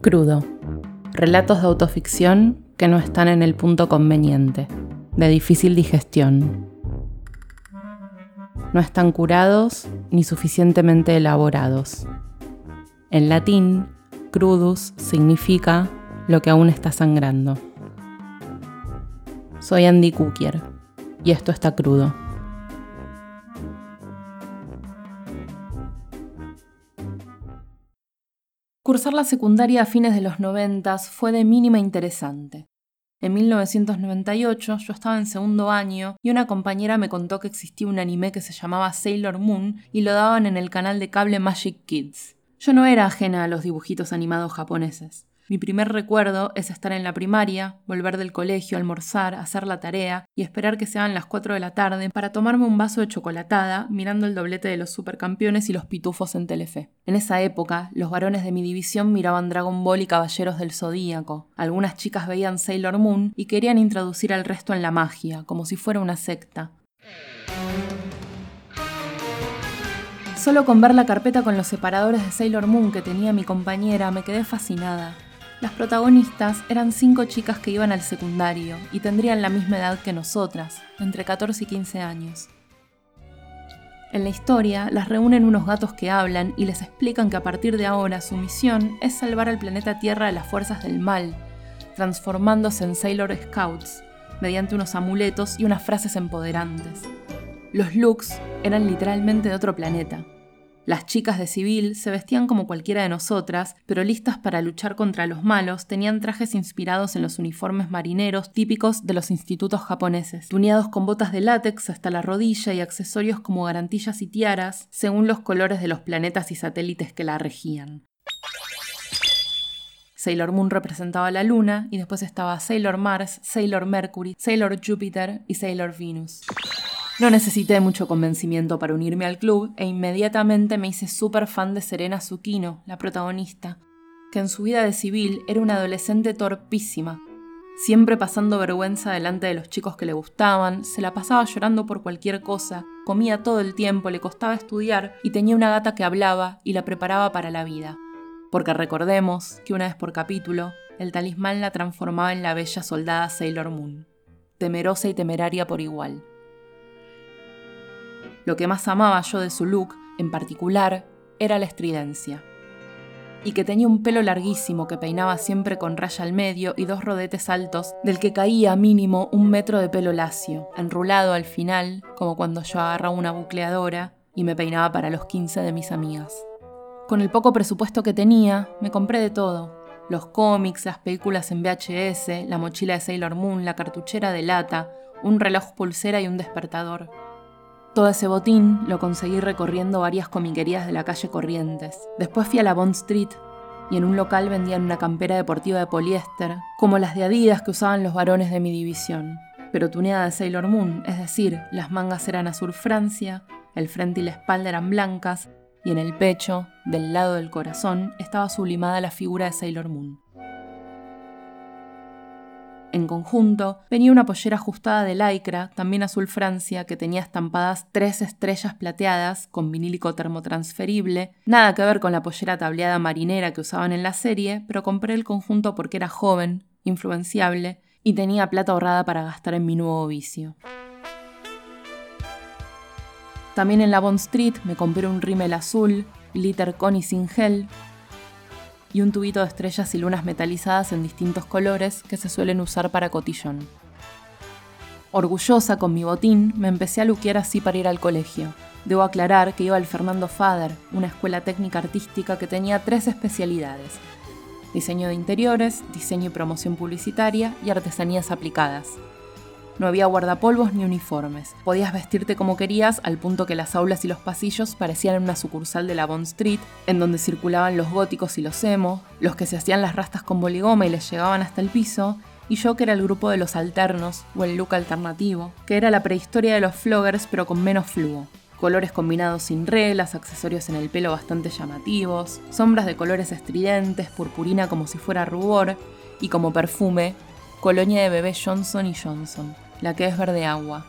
Crudo. Relatos de autoficción que no están en el punto conveniente, de difícil digestión. No están curados ni suficientemente elaborados. En latín, crudus significa lo que aún está sangrando. Soy Andy Kukier y esto está crudo. Cursar la secundaria a fines de los 90 fue de mínima interesante. En 1998 yo estaba en segundo año y una compañera me contó que existía un anime que se llamaba Sailor Moon y lo daban en el canal de cable Magic Kids. Yo no era ajena a los dibujitos animados japoneses. Mi primer recuerdo es estar en la primaria, volver del colegio, almorzar, hacer la tarea y esperar que sean las 4 de la tarde para tomarme un vaso de chocolatada mirando el doblete de los supercampeones y los pitufos en Telefe. En esa época, los varones de mi división miraban Dragon Ball y Caballeros del Zodíaco. Algunas chicas veían Sailor Moon y querían introducir al resto en la magia, como si fuera una secta. Solo con ver la carpeta con los separadores de Sailor Moon que tenía mi compañera me quedé fascinada. Las protagonistas eran cinco chicas que iban al secundario y tendrían la misma edad que nosotras, entre 14 y 15 años. En la historia las reúnen unos gatos que hablan y les explican que a partir de ahora su misión es salvar al planeta Tierra de las fuerzas del mal, transformándose en Sailor Scouts, mediante unos amuletos y unas frases empoderantes. Los looks eran literalmente de otro planeta, las chicas de civil se vestían como cualquiera de nosotras, pero listas para luchar contra los malos, tenían trajes inspirados en los uniformes marineros típicos de los institutos japoneses, tuneados con botas de látex hasta la rodilla y accesorios como garantillas y tiaras, según los colores de los planetas y satélites que la regían. Sailor Moon representaba la Luna y después estaba Sailor Mars, Sailor Mercury, Sailor Jupiter y Sailor Venus. No necesité mucho convencimiento para unirme al club e inmediatamente me hice súper fan de Serena Zucchino, la protagonista, que en su vida de civil era una adolescente torpísima, siempre pasando vergüenza delante de los chicos que le gustaban, se la pasaba llorando por cualquier cosa, comía todo el tiempo, le costaba estudiar y tenía una gata que hablaba y la preparaba para la vida. Porque recordemos que una vez por capítulo, el talismán la transformaba en la bella soldada Sailor Moon, temerosa y temeraria por igual. Lo que más amaba yo de su look, en particular, era la estridencia. Y que tenía un pelo larguísimo que peinaba siempre con raya al medio y dos rodetes altos, del que caía mínimo un metro de pelo lacio, enrulado al final, como cuando yo agarraba una bucleadora y me peinaba para los 15 de mis amigas. Con el poco presupuesto que tenía, me compré de todo. Los cómics, las películas en VHS, la mochila de Sailor Moon, la cartuchera de lata, un reloj pulsera y un despertador. Todo ese botín lo conseguí recorriendo varias comiquerías de la calle Corrientes. Después fui a la Bond Street y en un local vendían una campera deportiva de poliéster, como las de Adidas que usaban los varones de mi división, pero tuneada de Sailor Moon, es decir, las mangas eran azul Francia, el frente y la espalda eran blancas, y en el pecho, del lado del corazón, estaba sublimada la figura de Sailor Moon. En conjunto, venía una pollera ajustada de lycra, también azul Francia, que tenía estampadas tres estrellas plateadas con vinílico termotransferible, nada que ver con la pollera tableada marinera que usaban en la serie, pero compré el conjunto porque era joven, influenciable y tenía plata ahorrada para gastar en mi nuevo vicio. También en la Bond Street me compré un rímel azul, glitter con y sin gel, y un tubito de estrellas y lunas metalizadas en distintos colores que se suelen usar para cotillón. Orgullosa con mi botín, me empecé a luquear así para ir al colegio. Debo aclarar que iba al Fernando Fader, una escuela técnica artística que tenía tres especialidades. Diseño de interiores, diseño y promoción publicitaria y artesanías aplicadas. No había guardapolvos ni uniformes. Podías vestirte como querías al punto que las aulas y los pasillos parecían una sucursal de la Bond Street, en donde circulaban los góticos y los emo, los que se hacían las rastas con boligoma y les llegaban hasta el piso, y yo que era el grupo de los alternos, o el look alternativo, que era la prehistoria de los floggers pero con menos flujo. Colores combinados sin reglas, accesorios en el pelo bastante llamativos, sombras de colores estridentes, purpurina como si fuera rubor, y como perfume, colonia de bebé Johnson y Johnson la que es verde agua.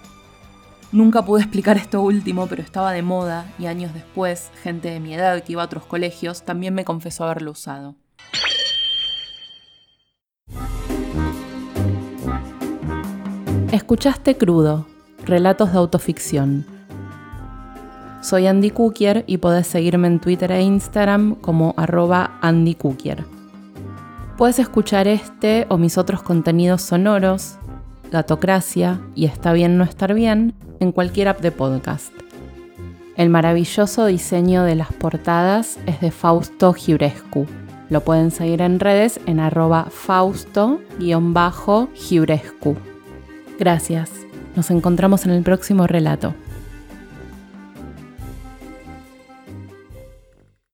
Nunca pude explicar esto último, pero estaba de moda y años después, gente de mi edad que iba a otros colegios también me confesó haberlo usado. Escuchaste Crudo, Relatos de Autoficción. Soy Andy Cookier y podés seguirme en Twitter e Instagram como arroba Andy Cookier. Puedes escuchar este o mis otros contenidos sonoros Gatocracia y Está bien no estar bien, en cualquier app de podcast. El maravilloso diseño de las portadas es de Fausto Giurescu. Lo pueden seguir en redes en arroba fausto-giurescu. Gracias. Nos encontramos en el próximo relato.